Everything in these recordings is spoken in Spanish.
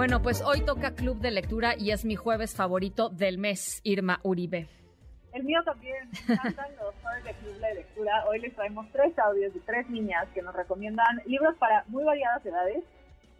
Bueno, pues hoy toca Club de Lectura y es mi jueves favorito del mes, Irma Uribe. El mío también. Me encantan los jueves de Club de Lectura. Hoy les traemos tres audios de tres niñas que nos recomiendan libros para muy variadas edades.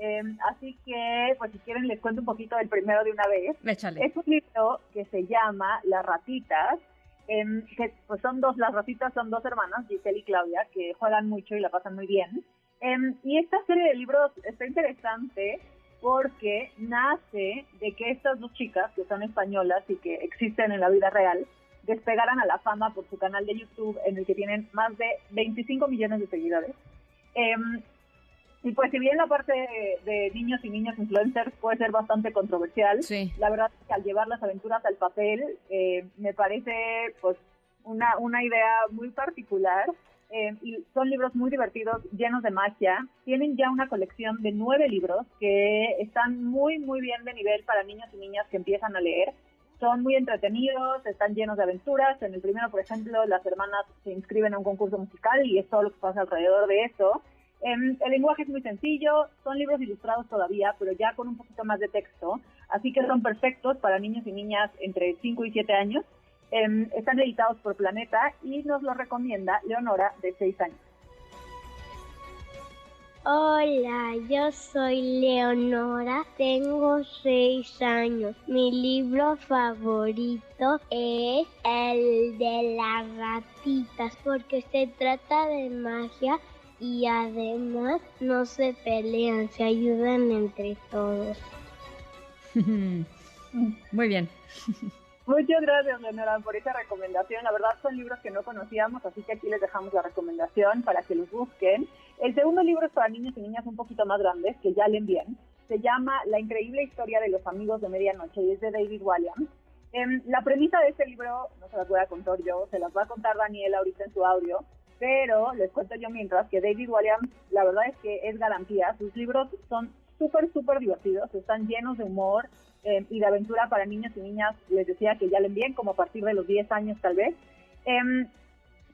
Em, así que, pues si quieren, les cuento un poquito del primero de una vez. Échale. Es un libro que se llama Las ratitas. em, que pues son dos, las ratitas son dos hermanas, Giselle y Claudia, que juegan mucho y la pasan muy bien. Em, y esta serie de libros está interesante porque nace de que estas dos chicas, que son españolas y que existen en la vida real, despegaran a la fama por su canal de YouTube en el que tienen más de 25 millones de seguidores. Em, y pues si bien la parte de, de niños y niñas influencers puede ser bastante controversial, Sí. la verdad es que al llevar las aventuras al papel eh, me parece pues una, una idea muy particular eh, y son libros muy divertidos, llenos de magia. Tienen ya una colección de nueve libros que están muy, muy bien de nivel para niños y niñas que empiezan a leer. Son muy entretenidos, están llenos de aventuras. En el primero, por ejemplo, las hermanas se inscriben a un concurso musical y es todo lo que pasa alrededor de eso. Em, el lenguaje es muy sencillo, son libros ilustrados todavía, pero ya con un poquito más de texto, así que son perfectos para niños y niñas entre 5 y 7 años. Em, están editados por Planeta y nos los recomienda Leonora, de 6 años. Hola, yo soy Leonora, tengo seis años. Mi libro favorito es el de las ratitas porque se trata de magia y además no se pelean, se ayudan entre todos. Muy bien. Muchas gracias, Leonora, por esa recomendación. La verdad son libros que no conocíamos, así que aquí les dejamos la recomendación para que los busquen. El segundo libro es para niños y niñas un poquito más grandes, que ya leen bien. Se llama La increíble historia de los amigos de medianoche y es de David Walliams. Em, la premisa de este libro no se las voy a contar yo, se las va a contar Daniel ahorita en su audio, pero les cuento yo mientras que David Walliams, la verdad es que es garantía. Sus libros son súper, súper divertidos, están llenos de humor eh, y de aventura para niños y niñas. Les decía que ya leen bien, como a partir de los 10 años tal vez. Em,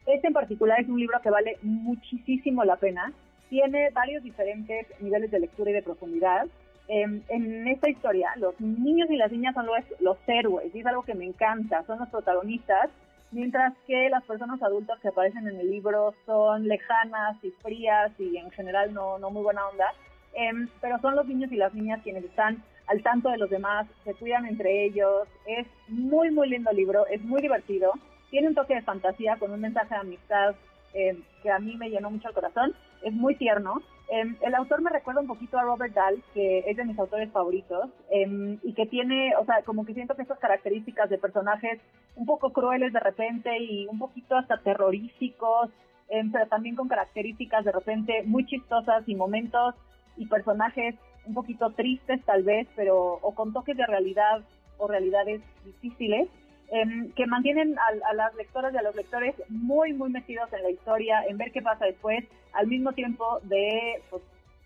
este en particular es un libro que vale muchísimo la pena. Tiene varios diferentes niveles de lectura y de profundidad. Em, en esta historia, los niños y las niñas son los, los héroes, y es algo que me encanta, son los protagonistas, mientras que las personas adultas que aparecen en el libro son lejanas y frías y en general no, no muy buena onda. Em, pero son los niños y las niñas quienes están al tanto de los demás, se cuidan entre ellos. Es muy, muy lindo libro, es muy divertido. Tiene un toque de fantasía con un mensaje de amistad eh, que a mí me llenó mucho el corazón. Es muy tierno. Eh, el autor me recuerda un poquito a Robert Dahl, que es de mis autores favoritos, eh, y que tiene, o sea, como que siento que estas características de personajes un poco crueles de repente y un poquito hasta terroríficos, eh, pero también con características de repente muy chistosas y momentos y personajes un poquito tristes tal vez, pero o con toques de realidad o realidades difíciles, em, que mantienen a, a las lectoras y a los lectores muy, muy metidos en la historia, en ver qué pasa después, al mismo tiempo de pues,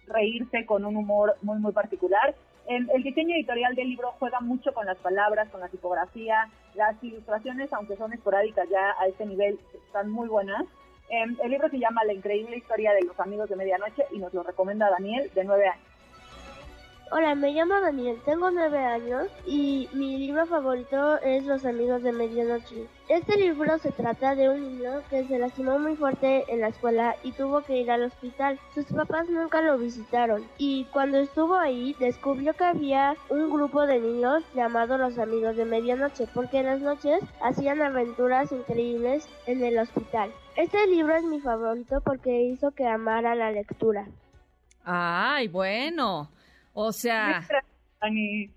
reírse con un humor muy, muy particular. Em, el diseño editorial del libro juega mucho con las palabras, con la tipografía, las ilustraciones, aunque son esporádicas ya a este nivel, están muy buenas. Em, el libro se llama La increíble historia de los amigos de medianoche y nos lo recomienda Daniel, de nueve años. Hola, me llamo Daniel, tengo nueve años y mi libro favorito es Los amigos de medianoche. Este libro se trata de un niño que se lastimó muy fuerte en la escuela y tuvo que ir al hospital. Sus papás nunca lo visitaron y cuando estuvo ahí descubrió que había un grupo de niños llamado Los amigos de medianoche porque en las noches hacían aventuras increíbles en el hospital. Este libro es mi favorito porque hizo que amara la lectura. Ay, bueno. O sea, Dani,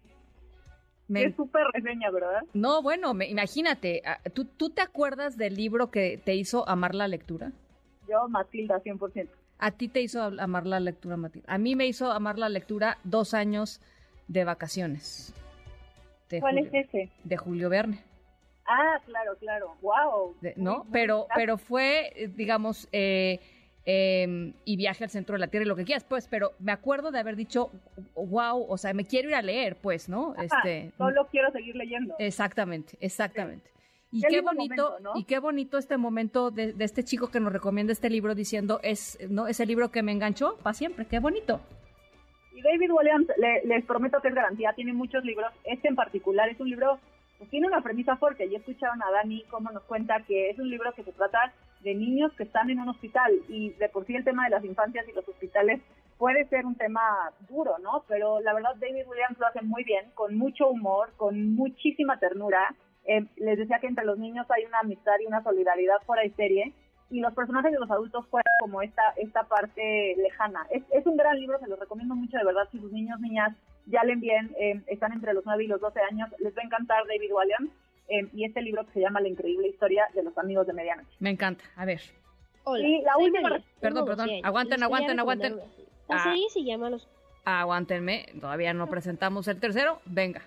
me- es súper reseña, ¿verdad? no, bueno, me- imagínate, ah, ¿tú, ¿tú te acuerdas del libro que te hizo amar la lectura? Yo, Matilda, 100%. A ti te hizo amar la lectura, Matilda. A mí me hizo amar la lectura dos años de vacaciones. De ¿Cuál Julio, es ese? De Julio Verne. Ah, claro, claro. Wow. ¿No? Pero, pero fue, eh, digamos, eh, em, y viaje al centro de la Tierra y lo que quieras, pues, pero me acuerdo de haber dicho, wow, o sea, me quiero ir a leer, pues, ¿no? este, solo quiero seguir leyendo. Exactamente, exactamente. Y qué, bonito, y qué bonito este momento de, este chico que nos recomienda este libro diciendo es, ¿no? Ese libro que me enganchó para siempre, qué bonito. Y David Williams, les prometo que es garantía, tiene muchos libros. Este en particular es un libro, pues tiene una premisa fuerte. Ya escucharon a Dani cómo nos cuenta que es un libro que se trata de niños que están en un hospital y de por sí el tema de las infancias y los hospitales puede ser un tema duro, ¿no? Pero la verdad David Williams lo hace muy bien, con mucho humor, con muchísima ternura eh, les decía que entre los niños hay una amistad y una solidaridad fuera de serie y los personajes de los adultos fuera como esta, esta parte lejana. Es, es un gran libro, se los recomiendo mucho de verdad si sus niños, niñas ya leen bien, eh, están entre los 9 y los 12 años, les va a encantar David Williams eh, y este libro que se llama La increíble historia de los amigos de medianoche. Me encanta, a ver. Hola, y la última... Perdón, perdón, aguanten, aguanten, aguanten. La serie se llama Los... Aguántenme, todavía no presentamos el tercero, venga.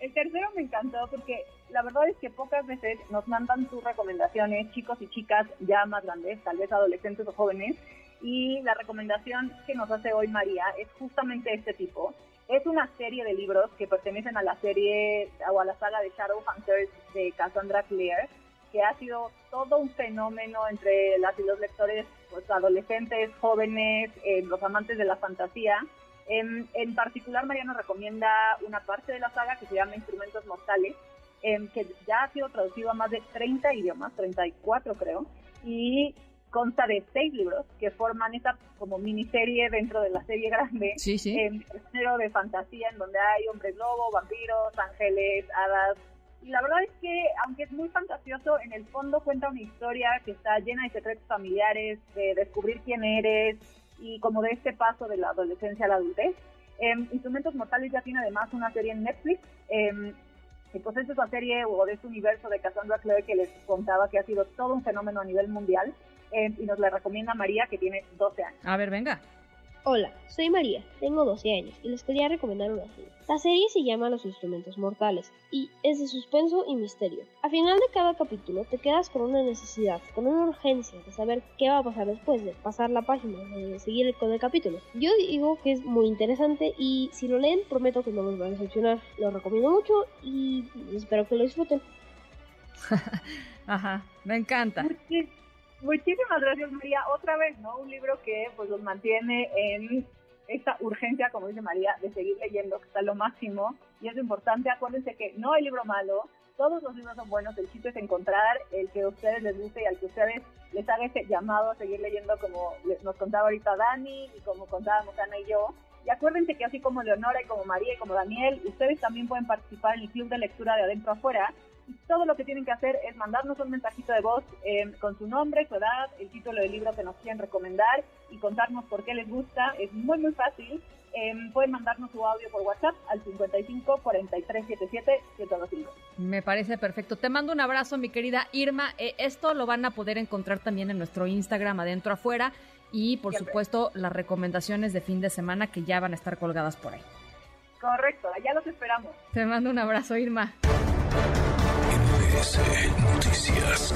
El tercero me encantó porque la verdad es que pocas veces nos mandan sus recomendaciones, chicos y chicas ya más grandes, tal vez adolescentes o jóvenes, y la recomendación que nos hace hoy María es justamente este tipo. Es una serie de libros que pertenecen a la serie o a la saga de Shadowhunters de Cassandra Clare, que ha sido todo un fenómeno entre las y los lectores pues, adolescentes, jóvenes, eh, los amantes de la fantasía. En, particular, Mariano recomienda una parte de la saga que se llama Instrumentos Mortales, em, que ya ha sido traducido a más de 30 idiomas, 34 creo, y consta de seis libros que forman esta como miniserie dentro de la serie grande, sí, sí. Eh, de fantasía en donde hay hombres lobo, vampiros, ángeles, hadas. Y la verdad es que, aunque es muy fantasioso, en el fondo cuenta una historia que está llena de secretos familiares, de descubrir quién eres, y como de este paso de la adolescencia a la adultez. Em, Instrumentos Mortales ya tiene además una serie en Netflix. Eh, y pues es esa serie o de ese universo de Cassandra Clare que les contaba que ha sido todo un fenómeno a nivel mundial. Em, y nos la recomienda María, que tiene 12 años. A ver, venga. Hola, soy María, tengo 12 años y les quería recomendar una serie. La serie se llama Los Instrumentos Mortales y es de suspenso y misterio. Al final de cada capítulo te quedas con una necesidad, con una urgencia de saber qué va a pasar después, de pasar la página, de seguir con el capítulo. Yo digo que es muy interesante y si lo leen prometo que no los va a decepcionar. Lo recomiendo mucho y espero que lo disfruten. Ajá, me encanta. Muchísimas gracias, María. Otra vez, ¿no? Un libro que pues los mantiene en esta urgencia, como dice María, de seguir leyendo, que está lo máximo. Y es importante, acuérdense que no hay libro malo, todos los libros son buenos, el chiste es encontrar el que a ustedes les guste y al que ustedes les haga ese llamado a seguir leyendo como nos contaba ahorita Dani y como contábamos Ana y yo. Y acuérdense que así como Leonora y como María y como Daniel, ustedes también pueden participar en el club de lectura de adentro afuera, todo lo que tienen que hacer es mandarnos un mensajito de voz eh, con su nombre, su edad, el título del libro que nos quieren recomendar y contarnos por qué les gusta. Es muy, muy fácil. Eh, pueden mandarnos su audio por WhatsApp al 55 43 77 125. Me parece perfecto. Te mando un abrazo, mi querida Irma. Eh, esto lo van a poder encontrar también en nuestro Instagram, adentro afuera. Y por supuesto, las recomendaciones de fin de semana que ya van a estar colgadas por ahí. Correcto, allá los esperamos. Te mando un abrazo, Irma. Noticias.